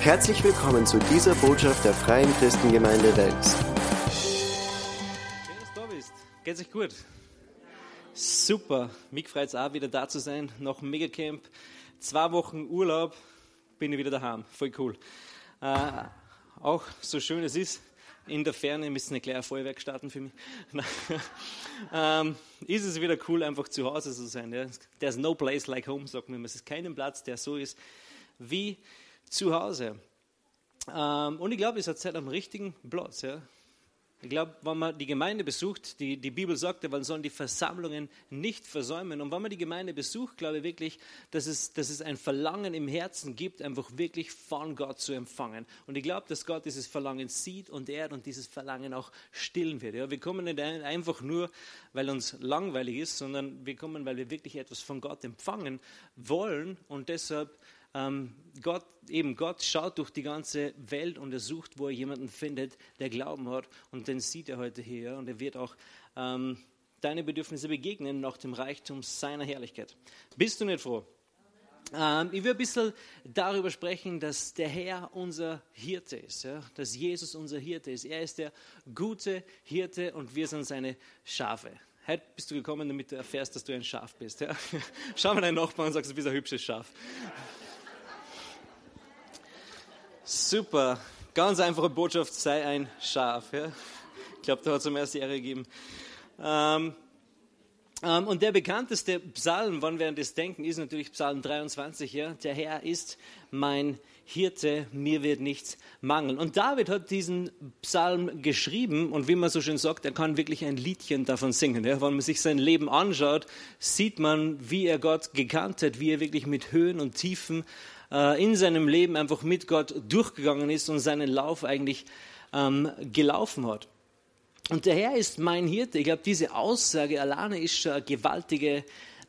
Herzlich willkommen zu dieser Botschaft der Freien Christengemeinde Wels. Schön, dass du da bist. Geht's euch gut? Super. Mich freut es auch, wieder da zu sein. Nach Megacamp. Zwei Wochen Urlaub. Bin ich wieder daheim. Voll cool. Äh, auch so schön es ist, in der Ferne müssen eine kleine Feuerwerk starten für mich. ähm, ist es wieder cool, einfach zu Hause zu sein. Ja? There's no place like home, sagt man. Es ist kein Platz, der so ist wie zu Hause. Ähm, und ich glaube, es hat Zeit am richtigen Platz. Ja? Ich glaube, wenn man die Gemeinde besucht, die, die Bibel sagt man soll die Versammlungen nicht versäumen. Und wenn man die Gemeinde besucht, glaube ich wirklich, dass es, dass es ein Verlangen im Herzen gibt, einfach wirklich von Gott zu empfangen. Und ich glaube, dass Gott dieses Verlangen sieht und ehrt und dieses Verlangen auch stillen wird. Ja, wir kommen nicht einfach nur, weil uns langweilig ist, sondern wir kommen, weil wir wirklich etwas von Gott empfangen wollen und deshalb ähm, Gott, eben Gott schaut durch die ganze Welt und er sucht, wo er jemanden findet, der Glauben hat. Und den sieht er heute hier. Und er wird auch ähm, deine Bedürfnisse begegnen nach dem Reichtum seiner Herrlichkeit. Bist du nicht froh? Ähm, ich will ein bisschen darüber sprechen, dass der Herr unser Hirte ist, ja? dass Jesus unser Hirte ist. Er ist der gute Hirte und wir sind seine Schafe. Heute bist du gekommen, damit du erfährst, dass du ein Schaf bist. Ja? Schau mal deinen Nachbarn und sagst, du bist ein hübsches Schaf. Super. Ganz einfache Botschaft, sei ein Schaf. Ja? Ich glaube, da hat es zum ersten Ehre gegeben. Ähm, ähm, und der bekannteste Psalm, wann wir an das denken, ist natürlich Psalm 23. Ja? Der Herr ist mein Hirte, mir wird nichts mangeln. Und David hat diesen Psalm geschrieben und wie man so schön sagt, er kann wirklich ein Liedchen davon singen. Ja? Wenn man sich sein Leben anschaut, sieht man, wie er Gott gekannt hat, wie er wirklich mit Höhen und Tiefen äh, in seinem Leben einfach mit Gott durchgegangen ist und seinen Lauf eigentlich ähm, gelaufen hat. Und der Herr ist mein Hirte. Ich glaube, diese Aussage alleine ist schon eine gewaltige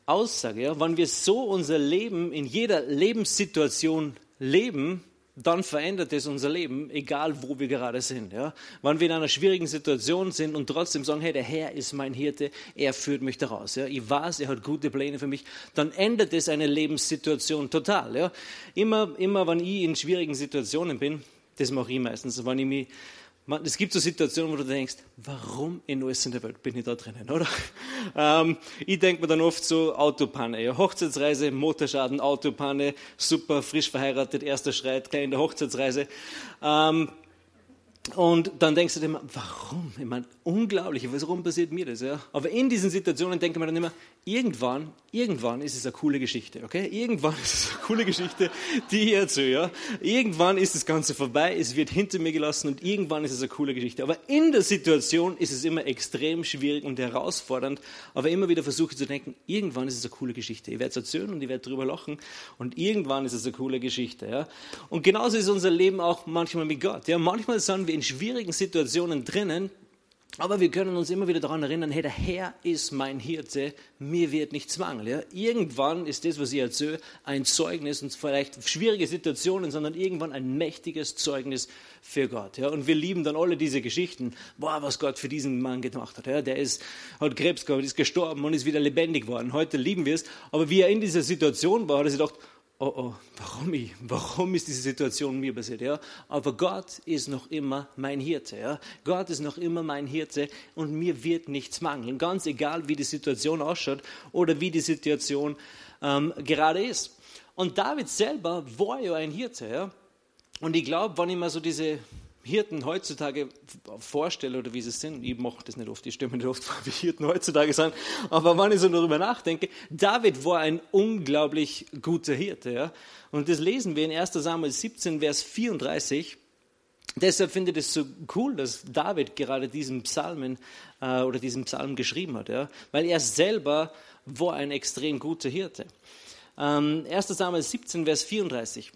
Aussage. Ja? Wenn wir so unser Leben in jeder Lebenssituation leben, dann verändert es unser Leben, egal wo wir gerade sind. Ja? Wenn wir in einer schwierigen Situation sind und trotzdem sagen, hey, der Herr ist mein Hirte, er führt mich daraus. Ja? Ich weiß, er hat gute Pläne für mich, dann ändert es eine Lebenssituation total. Ja? Immer, immer, wenn ich in schwierigen Situationen bin, das mache ich meistens, wenn ich mich es gibt so Situationen, wo du denkst, warum in alles in der Welt bin ich da drinnen, oder? Ähm, ich denke mir dann oft so Autopanne, ja, Hochzeitsreise, Motorschaden, Autopanne, super, frisch verheiratet, erster Schreit, gleich Hochzeitsreise. Ähm, und dann denkst du dir immer, warum? Ich meine, unglaublich, warum passiert mir das? Ja? Aber in diesen Situationen denke ich mir dann immer, irgendwann, irgendwann ist es eine coole Geschichte, okay? Irgendwann ist es eine coole Geschichte, die ich erzähle, ja? Irgendwann ist das Ganze vorbei, es wird hinter mir gelassen und irgendwann ist es eine coole Geschichte. Aber in der Situation ist es immer extrem schwierig und herausfordernd, aber immer wieder versuche zu denken, irgendwann ist es eine coole Geschichte. Ich werde es erzählen und ich werde drüber lachen und irgendwann ist es eine coole Geschichte, ja? Und genauso ist unser Leben auch manchmal mit Gott, ja? Manchmal sind wir in schwierigen Situationen drinnen, aber wir können uns immer wieder daran erinnern, hey, der Herr ist mein Hirte, mir wird nichts mangeln. Ja? Irgendwann ist das, was ich erzähle, ein Zeugnis und vielleicht schwierige Situationen, sondern irgendwann ein mächtiges Zeugnis für Gott. Ja? Und wir lieben dann alle diese Geschichten, boah, was Gott für diesen Mann gemacht hat. Ja? Der ist, hat Krebs gehabt, ist gestorben und ist wieder lebendig geworden. Heute lieben wir es. Aber wie er in dieser Situation war, hat er sich gedacht, oh oh, warum ich? Warum ist diese Situation mir passiert? Ja? Aber Gott ist noch immer mein Hirte. Ja? Gott ist noch immer mein Hirte und mir wird nichts mangeln. Ganz egal, wie die Situation ausschaut oder wie die Situation ähm, gerade ist. Und David selber war ja ein Hirte. Ja? Und ich glaube, wenn ich mir so diese Hirten heutzutage vorstelle oder wie sie sind, ich mache das nicht oft, ich stelle mir nicht oft vor, wie Hirten heutzutage sind, aber wenn ich so darüber nachdenke, David war ein unglaublich guter Hirte. Ja? Und das lesen wir in 1 Samuel 17, Vers 34. Deshalb finde ich es so cool, dass David gerade diesen Psalmen äh, oder diesen Psalm geschrieben hat, ja? weil er selber war ein extrem guter Hirte. Ähm, 1 Samuel 17, Vers 34.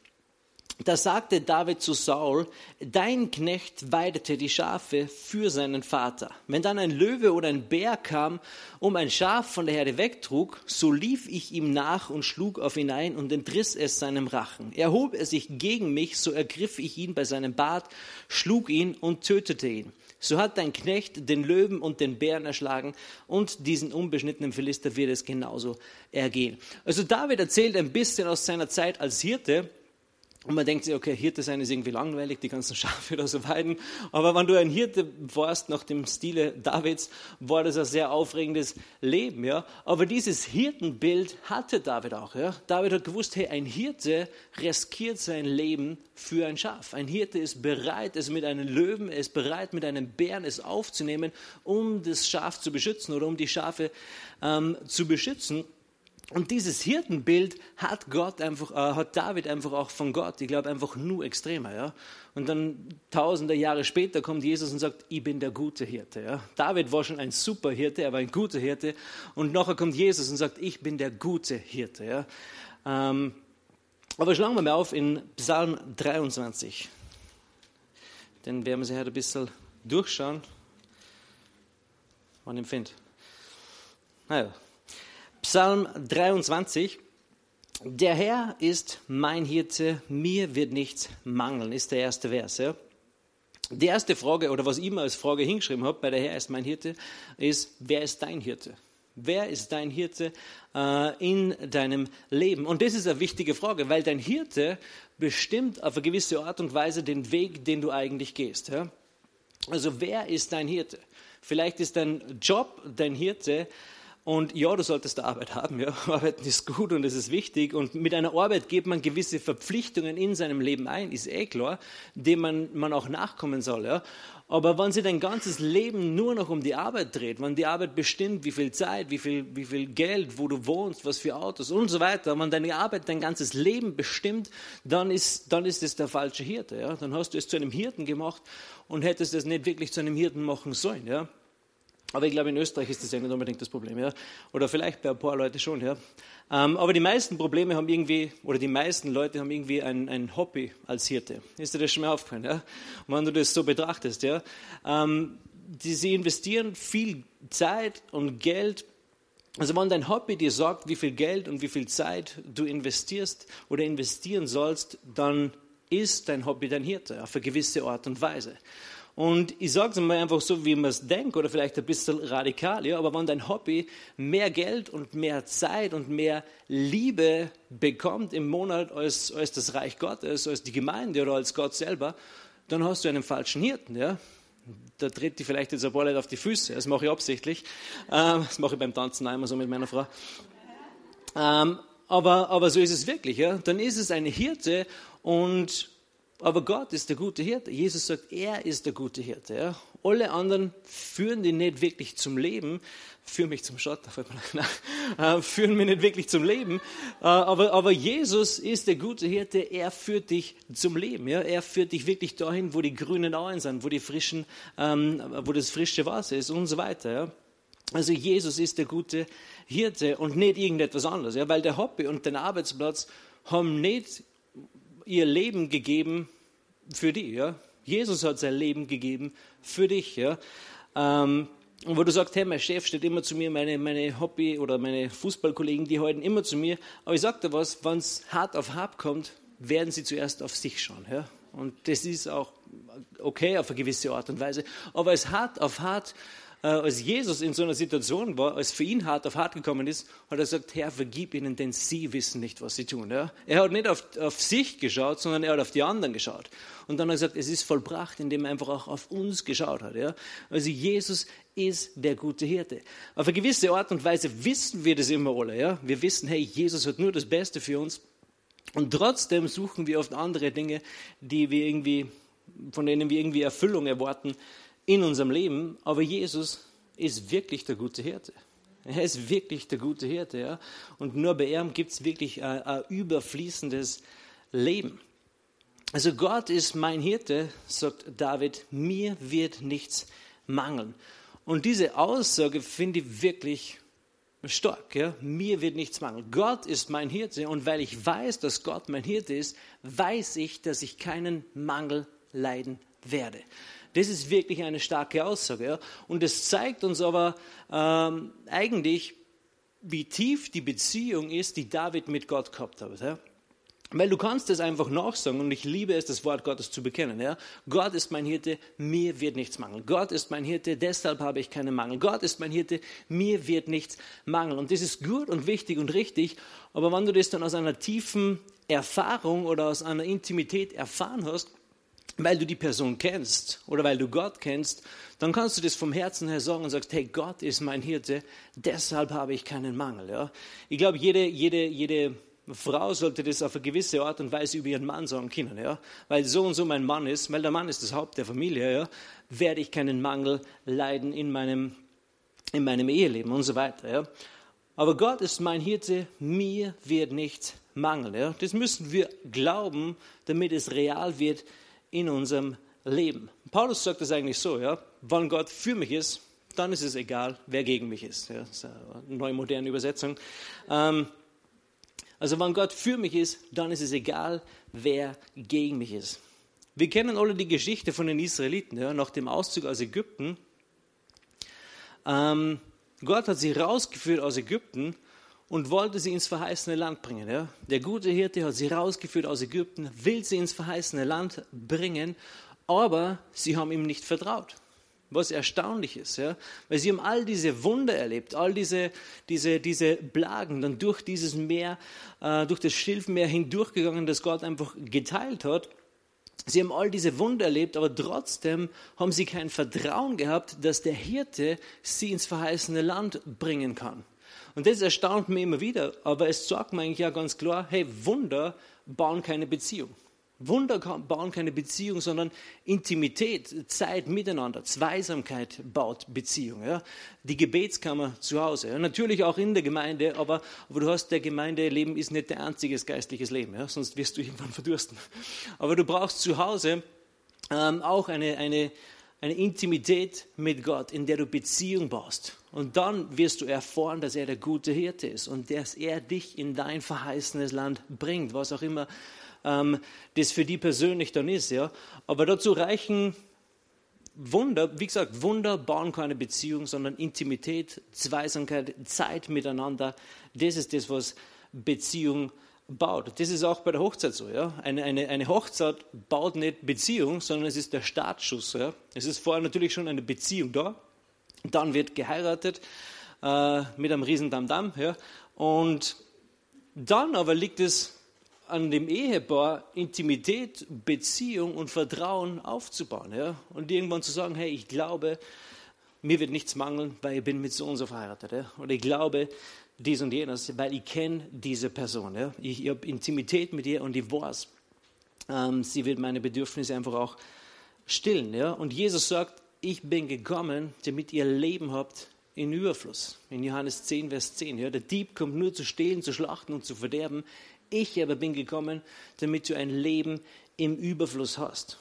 Da sagte David zu Saul, dein Knecht weidete die Schafe für seinen Vater. Wenn dann ein Löwe oder ein Bär kam, um ein Schaf von der Herde wegtrug, so lief ich ihm nach und schlug auf ihn ein und entriss es seinem Rachen. Erhob er sich gegen mich, so ergriff ich ihn bei seinem Bart, schlug ihn und tötete ihn. So hat dein Knecht den Löwen und den Bären erschlagen und diesen unbeschnittenen Philister wird es genauso ergehen. Also David erzählt ein bisschen aus seiner Zeit als Hirte, Und man denkt sich, okay, Hirte sein ist irgendwie langweilig, die ganzen Schafe da so weiden. Aber wenn du ein Hirte warst, nach dem Stile Davids, war das ein sehr aufregendes Leben, ja. Aber dieses Hirtenbild hatte David auch, ja. David hat gewusst, hey, ein Hirte riskiert sein Leben für ein Schaf. Ein Hirte ist bereit, es mit einem Löwen, er ist bereit, mit einem Bären es aufzunehmen, um das Schaf zu beschützen oder um die Schafe ähm, zu beschützen. Und dieses Hirtenbild hat Gott einfach, äh, hat David einfach auch von Gott, ich glaube einfach nur extremer, ja. Und dann tausende Jahre später kommt Jesus und sagt, ich bin der gute Hirte, ja. David war schon ein super Hirte, er war ein guter Hirte. Und nachher kommt Jesus und sagt, ich bin der gute Hirte, ja. Ähm, aber schlagen wir mal auf in Psalm 23. Den werden wir sich heute ein bisschen durchschauen. Man empfindet. Naja, Psalm 23. Der Herr ist mein Hirte, mir wird nichts mangeln, ist der erste Vers. Ja? Die erste Frage, oder was ich immer als Frage hingeschrieben habe, bei der Herr ist mein Hirte, ist, wer ist dein Hirte? Wer ist dein Hirte äh, in deinem Leben? Und das ist eine wichtige Frage, weil dein Hirte bestimmt auf eine gewisse Art und Weise den Weg, den du eigentlich gehst. Ja? Also wer ist dein Hirte? Vielleicht ist dein Job dein Hirte, und ja, du solltest Arbeit haben. Ja. Arbeiten ist gut und es ist wichtig. Und mit einer Arbeit geht man gewisse Verpflichtungen in seinem Leben ein, ist eh klar, dem man, man auch nachkommen soll. Ja. Aber wenn sich dein ganzes Leben nur noch um die Arbeit dreht, wenn die Arbeit bestimmt, wie viel Zeit, wie viel, wie viel Geld, wo du wohnst, was für Autos und so weiter, wenn deine Arbeit dein ganzes Leben bestimmt, dann ist, dann ist es der falsche Hirte. Ja. Dann hast du es zu einem Hirten gemacht und hättest es nicht wirklich zu einem Hirten machen sollen. Ja. Aber ich glaube, in Österreich ist das ja nicht unbedingt das Problem. Ja? Oder vielleicht bei ein paar Leuten schon. Ja? Ähm, aber die meisten Probleme haben irgendwie, oder die meisten Leute haben irgendwie ein, ein Hobby als Hirte. Ist dir das schon mal aufgefallen? Ja? Wenn du das so betrachtest, ja? Ähm, die, sie investieren viel Zeit und Geld. Also wenn dein Hobby dir sagt, wie viel Geld und wie viel Zeit du investierst oder investieren sollst, dann ist dein Hobby dein Hirte auf eine gewisse Art und Weise. Und ich sage es mal einfach so, wie man es denkt, oder vielleicht ein bisschen radikal, ja, aber wenn dein Hobby mehr Geld und mehr Zeit und mehr Liebe bekommt im Monat als, als das Reich Gottes, als die Gemeinde oder als Gott selber, dann hast du einen falschen Hirten. Ja? Da tritt die vielleicht jetzt ein paar Leute auf die Füße, das mache ich absichtlich. Ähm, das mache ich beim Tanzen einmal so mit meiner Frau. Ähm, aber, aber so ist es wirklich. Ja? Dann ist es eine Hirte und aber Gott ist der gute Hirte. Jesus sagt, er ist der gute Hirte. Ja. Alle anderen führen die nicht wirklich zum Leben. Führen mich zum Schott, äh, führen mich nicht wirklich zum Leben. Äh, aber, aber Jesus ist der gute Hirte. Er führt dich zum Leben. Ja. Er führt dich wirklich dahin, wo die grünen Auen sind, wo, die frischen, ähm, wo das frische Wasser ist und so weiter. Ja. Also Jesus ist der gute Hirte und nicht irgendetwas anderes. Ja. Weil der Hobby und der Arbeitsplatz haben nicht ihr Leben gegeben für die. Ja? Jesus hat sein Leben gegeben für dich. Ja? Ähm, und wo du sagst, hey, mein Chef steht immer zu mir, meine, meine Hobby- oder meine Fußballkollegen, die halten immer zu mir. Aber ich sage dir was, wenn es hart auf hart kommt, werden sie zuerst auf sich schauen. Ja? Und das ist auch okay auf eine gewisse Art und Weise. Aber es hart auf hart als Jesus in so einer Situation war, als für ihn hart auf hart gekommen ist, hat er gesagt, Herr, vergib ihnen, denn sie wissen nicht, was sie tun. Ja? Er hat nicht auf, auf sich geschaut, sondern er hat auf die anderen geschaut. Und dann hat er gesagt, es ist vollbracht, indem er einfach auch auf uns geschaut hat. Ja? Also Jesus ist der gute Hirte. Auf eine gewisse Art und Weise wissen wir das immer alle. Ja? Wir wissen, hey, Jesus hat nur das Beste für uns. Und trotzdem suchen wir oft andere Dinge, die wir irgendwie, von denen wir irgendwie Erfüllung erwarten in unserem Leben, aber Jesus ist wirklich der gute Hirte. Er ist wirklich der gute Hirte. Ja? Und nur bei ihm gibt es wirklich ein, ein überfließendes Leben. Also Gott ist mein Hirte, sagt David, mir wird nichts mangeln. Und diese Aussage finde ich wirklich stark. Ja? Mir wird nichts mangeln. Gott ist mein Hirte und weil ich weiß, dass Gott mein Hirte ist, weiß ich, dass ich keinen Mangel leiden werde. Das ist wirklich eine starke Aussage. Ja? Und es zeigt uns aber ähm, eigentlich, wie tief die Beziehung ist, die David mit Gott gehabt hat. Ja? Weil du kannst es einfach nachsagen und ich liebe es, das Wort Gottes zu bekennen. Ja? Gott ist mein Hirte, mir wird nichts mangeln. Gott ist mein Hirte, deshalb habe ich keinen Mangel. Gott ist mein Hirte, mir wird nichts mangeln. Und das ist gut und wichtig und richtig, aber wenn du das dann aus einer tiefen Erfahrung oder aus einer Intimität erfahren hast, weil du die Person kennst oder weil du Gott kennst, dann kannst du das vom Herzen her sagen und sagst, hey, Gott ist mein Hirte, deshalb habe ich keinen Mangel. Ja? Ich glaube, jede, jede, jede Frau sollte das auf eine gewisse Art und Weise über ihren Mann sagen können. Ja? Weil so und so mein Mann ist, weil der Mann ist das Haupt der Familie, ja? werde ich keinen Mangel leiden in meinem, in meinem Eheleben und so weiter. Ja? Aber Gott ist mein Hirte, mir wird nichts mangeln. Ja? Das müssen wir glauben, damit es real wird in unserem Leben. Paulus sagt das eigentlich so, ja, wenn Gott für mich ist, dann ist es egal, wer gegen mich ist. Ja, das ist eine neue moderne Übersetzung. Ähm, also wenn Gott für mich ist, dann ist es egal, wer gegen mich ist. Wir kennen alle die Geschichte von den Israeliten ja, nach dem Auszug aus Ägypten. Ähm, Gott hat sie rausgeführt aus Ägypten und wollte sie ins verheißene Land bringen. Ja? Der gute Hirte hat sie rausgeführt aus Ägypten, will sie ins verheißene Land bringen, aber sie haben ihm nicht vertraut. Was erstaunlich ist, ja? weil sie haben all diese Wunder erlebt, all diese, diese, diese Plagen, dann durch dieses Meer, äh, durch das Schilfmeer hindurchgegangen, das Gott einfach geteilt hat. Sie haben all diese Wunder erlebt, aber trotzdem haben sie kein Vertrauen gehabt, dass der Hirte sie ins verheißene Land bringen kann. Und das erstaunt mich immer wieder, aber es sagt mir eigentlich ja ganz klar, hey, Wunder bauen keine Beziehung. Wunder bauen keine Beziehung, sondern Intimität, Zeit miteinander, Zweisamkeit baut Beziehung. Ja? Die Gebetskammer zu Hause, ja? natürlich auch in der Gemeinde, aber, aber du hast, der Gemeindeleben ist nicht dein einziges geistliches Leben, ja? sonst wirst du irgendwann verdursten. Aber du brauchst zu Hause ähm, auch eine, eine, eine Intimität mit Gott, in der du Beziehung baust. Und dann wirst du erfahren, dass er der gute Hirte ist und dass er dich in dein verheißenes Land bringt, was auch immer ähm, das für die persönlich dann ist. Ja. Aber dazu reichen Wunder, wie gesagt, Wunder bauen keine Beziehung, sondern Intimität, Zweisamkeit, Zeit miteinander. Das ist das, was Beziehung baut. Das ist auch bei der Hochzeit so. Ja? Eine, eine, eine Hochzeit baut nicht Beziehung, sondern es ist der Startschuss. Ja? Es ist vorher natürlich schon eine Beziehung da. Dann wird geheiratet äh, mit einem riesen Damm-Damm. Ja? Und dann aber liegt es an dem Ehepaar, Intimität, Beziehung und Vertrauen aufzubauen. Ja? Und irgendwann zu sagen, hey, ich glaube, mir wird nichts mangeln, weil ich bin mit so und so verheiratet. Ja? Oder ich glaube, dies und jenes, weil ich kenne diese Person. Ja? Ich, ich habe Intimität mit ihr und ich weiß, ähm, sie wird meine Bedürfnisse einfach auch stillen. Ja? Und Jesus sagt, ich bin gekommen, damit ihr Leben habt in Überfluss. In Johannes 10, Vers 10. Ja? Der Dieb kommt nur zu stehlen, zu schlachten und zu verderben. Ich aber bin gekommen, damit du ein Leben im Überfluss hast.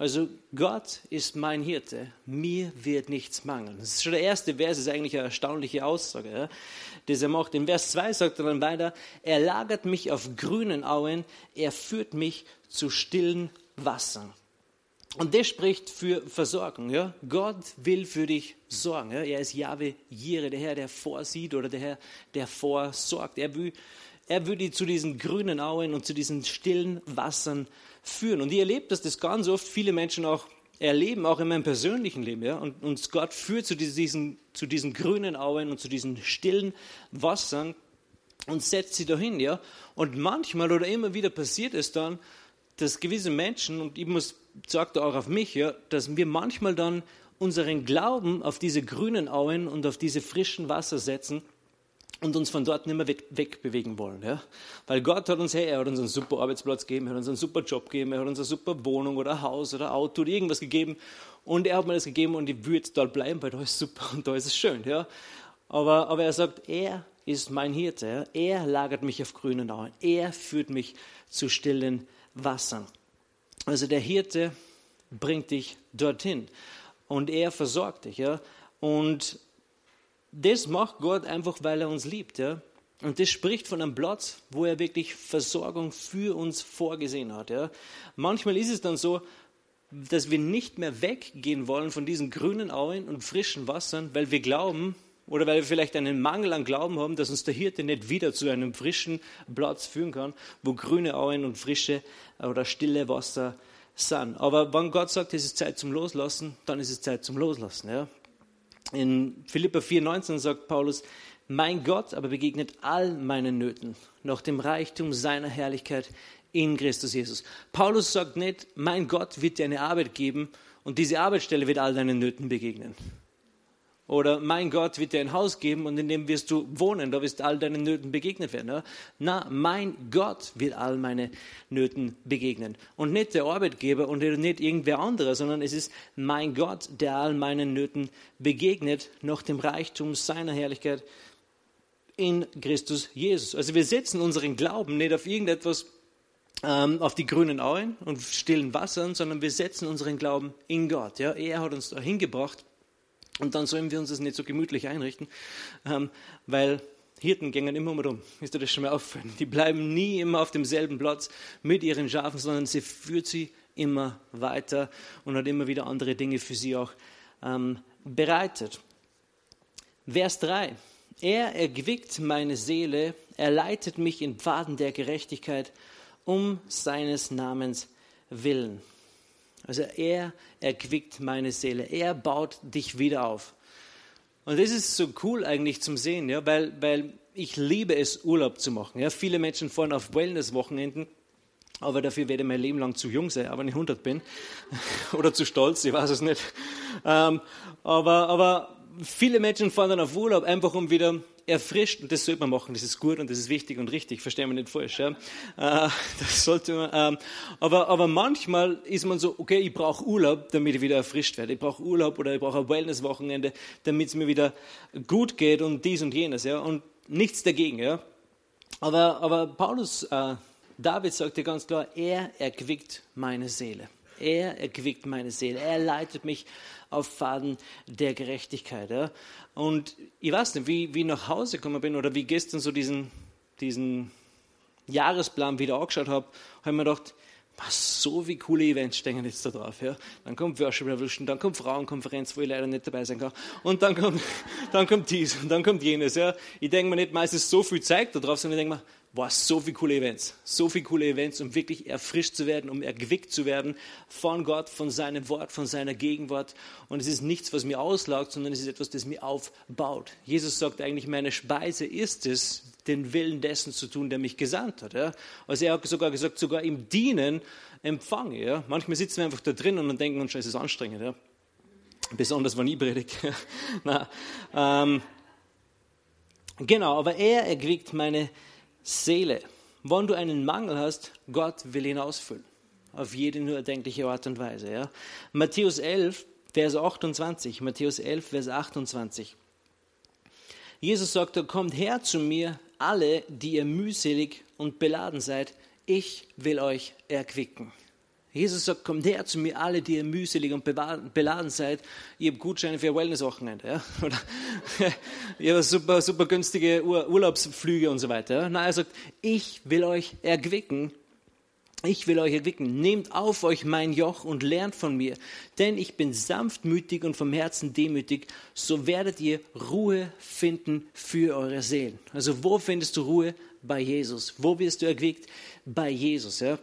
Also Gott ist mein Hirte, mir wird nichts mangeln. Das ist schon der erste Vers, ist eigentlich eine erstaunliche Aussage, ja, die er macht. In Vers 2 sagt er dann weiter, er lagert mich auf grünen Auen, er führt mich zu stillen Wassern. Und das spricht für Versorgung. Ja? Gott will für dich sorgen. Ja? Er ist Jahwe Jire, der Herr, der vorsieht oder der Herr, der vorsorgt. Er will, er dich zu diesen grünen Auen und zu diesen stillen Wassern führen. Und ich erlebe, dass das ganz oft viele Menschen auch erleben, auch in meinem persönlichen Leben. Ja? Und uns Gott führt zu diesen, zu diesen grünen Auen und zu diesen stillen Wassern und setzt sie dahin. Ja? Und manchmal oder immer wieder passiert es dann, dass gewisse Menschen, und ich muss, sagt auch auf mich, ja, dass wir manchmal dann unseren Glauben auf diese grünen Auen und auf diese frischen Wasser setzen und uns von dort nicht mehr wegbewegen wollen. Ja? Weil Gott hat uns, hey, er hat uns einen super Arbeitsplatz gegeben, er hat uns einen super Job gegeben, er hat uns eine super Wohnung oder Haus oder Auto oder irgendwas gegeben und er hat mir das gegeben und ich würde dort bleiben, weil da ist super und da ist es schön. Ja? Aber, aber er sagt, er ist mein Hirte, ja? er lagert mich auf grünen Auen, er führt mich zu stillen Wassern. Also der Hirte bringt dich dorthin und er versorgt dich. Ja? Und das macht Gott einfach, weil er uns liebt. Ja? Und das spricht von einem Platz, wo er wirklich Versorgung für uns vorgesehen hat. Ja? Manchmal ist es dann so, dass wir nicht mehr weggehen wollen von diesen grünen Auen und frischen Wassern, weil wir glauben oder weil wir vielleicht einen Mangel an Glauben haben, dass uns der Hirte nicht wieder zu einem frischen Platz führen kann, wo grüne Auen und frische oder stille Wasser sind. Aber wenn Gott sagt, es ist Zeit zum Loslassen, dann ist es Zeit zum Loslassen. Ja? In Philippa 4,19 sagt Paulus, Mein Gott aber begegnet all meinen Nöten nach dem Reichtum seiner Herrlichkeit in Christus Jesus. Paulus sagt nicht, mein Gott wird dir eine Arbeit geben und diese Arbeitsstelle wird all deinen Nöten begegnen. Oder mein Gott wird dir ein Haus geben und in dem wirst du wohnen, da wirst all deinen Nöten begegnet werden. Na, mein Gott wird all meine Nöten begegnen. Und nicht der Arbeitgeber und nicht irgendwer anderer, sondern es ist mein Gott, der all meinen Nöten begegnet, nach dem Reichtum seiner Herrlichkeit in Christus Jesus. Also wir setzen unseren Glauben nicht auf irgendetwas, ähm, auf die grünen Auen und stillen Wassern, sondern wir setzen unseren Glauben in Gott. Ja? Er hat uns dahin gebracht und dann sollen wir uns das nicht so gemütlich einrichten, ähm, weil Hirten gehen immer mal um. Ist dir das schon mal auffallen? Die bleiben nie immer auf demselben Platz mit ihren Schafen, sondern sie führt sie immer weiter und hat immer wieder andere Dinge für sie auch ähm, bereitet. Vers 3. Er erquickt meine Seele, er leitet mich in Pfaden der Gerechtigkeit um seines Namens willen. Also er erquickt meine Seele, er baut dich wieder auf. Und das ist so cool eigentlich zum Sehen, ja, weil, weil ich liebe es, Urlaub zu machen. Ja. Viele Menschen fahren auf Wellness-Wochenenden, aber dafür werde ich mein Leben lang zu jung sein, aber nicht 100 bin. Oder zu stolz, ich weiß es nicht. Ähm, aber, aber viele Menschen fahren dann auf Urlaub, einfach um wieder erfrischt, und das sollte man machen, das ist gut und das ist wichtig und richtig, verstehen wir nicht falsch. Ja? Äh, das sollte man, ähm, aber, aber manchmal ist man so, okay, ich brauche Urlaub, damit ich wieder erfrischt werde. Ich brauche Urlaub oder ich brauche ein Wellness-Wochenende, damit es mir wieder gut geht und dies und jenes. Ja? Und nichts dagegen. Ja? Aber, aber Paulus, äh, David sagte ganz klar, er erquickt meine Seele. Er erquickt meine Seele. Er leitet mich auf Faden der Gerechtigkeit. Ja? Und ich weiß nicht, wie, wie ich nach Hause gekommen bin oder wie gestern so diesen, diesen Jahresplan wieder angeschaut habe, habe ich mir gedacht, was, so wie coole Events stehen jetzt da drauf. Ja? Dann kommt Worship Revolution, dann kommt Frauenkonferenz, wo ich leider nicht dabei sein kann. Und dann kommt, dann kommt dies und dann kommt jenes. Ja? Ich denke mir nicht meistens so viel Zeit da drauf, sondern ich denke mir, boah, so viele coole Events, so viele coole Events, um wirklich erfrischt zu werden, um erquickt zu werden von Gott, von seinem Wort, von seiner Gegenwart. Und es ist nichts, was mir auslaugt, sondern es ist etwas, das mir aufbaut. Jesus sagt eigentlich, meine Speise ist es, den Willen dessen zu tun, der mich gesandt hat. Ja? Also er hat sogar gesagt, sogar im Dienen empfange. Ja? Manchmal sitzen wir einfach da drin und dann denken uns, es ist anstrengend. Ja? Besonders, wenn ich predige. Na, ähm, genau, aber er erquickt meine Seele. Wenn du einen Mangel hast, Gott will ihn ausfüllen. Auf jede nur erdenkliche Art und Weise. Ja? Matthäus 11, Vers 28. Matthäus 11, Vers 28. Jesus sagte, kommt her zu mir, alle, die ihr mühselig und beladen seid, ich will euch erquicken. Jesus sagt, kommt her zu mir, alle, die ihr mühselig und beladen seid. Ich habe Gutscheine für ein Wellness-Wochenende. Ja? Oder ich habe super, super günstige Ur Urlaubsflüge und so weiter. Ja? Nein, er sagt, ich will euch erquicken. Ich will euch erquicken. Nehmt auf euch mein Joch und lernt von mir. Denn ich bin sanftmütig und vom Herzen demütig. So werdet ihr Ruhe finden für eure Seelen. Also wo findest du Ruhe? Bei Jesus. Wo wirst du erquickt? Bei Jesus. Ja?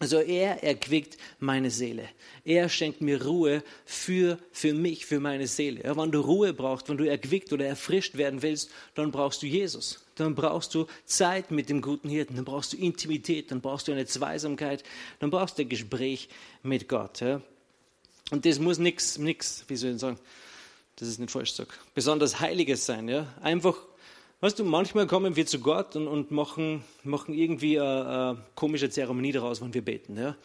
Also er erquickt meine Seele. Er schenkt mir Ruhe für, für mich, für meine Seele. Ja, wenn du Ruhe brauchst, wenn du erquickt oder erfrischt werden willst, dann brauchst du Jesus. Dann brauchst du Zeit mit dem guten Hirten, dann brauchst du Intimität, dann brauchst du eine Zweisamkeit, dann brauchst du ein Gespräch mit Gott. Ja. Und das muss nichts, nichts, wie soll ich sagen, das ist nicht falsch gesagt, besonders Heiliges sein. Ja. Einfach Weißt du, manchmal kommen wir zu Gott und, und machen, machen irgendwie eine, eine, komische Zeremonie daraus, wenn wir beten. Ja?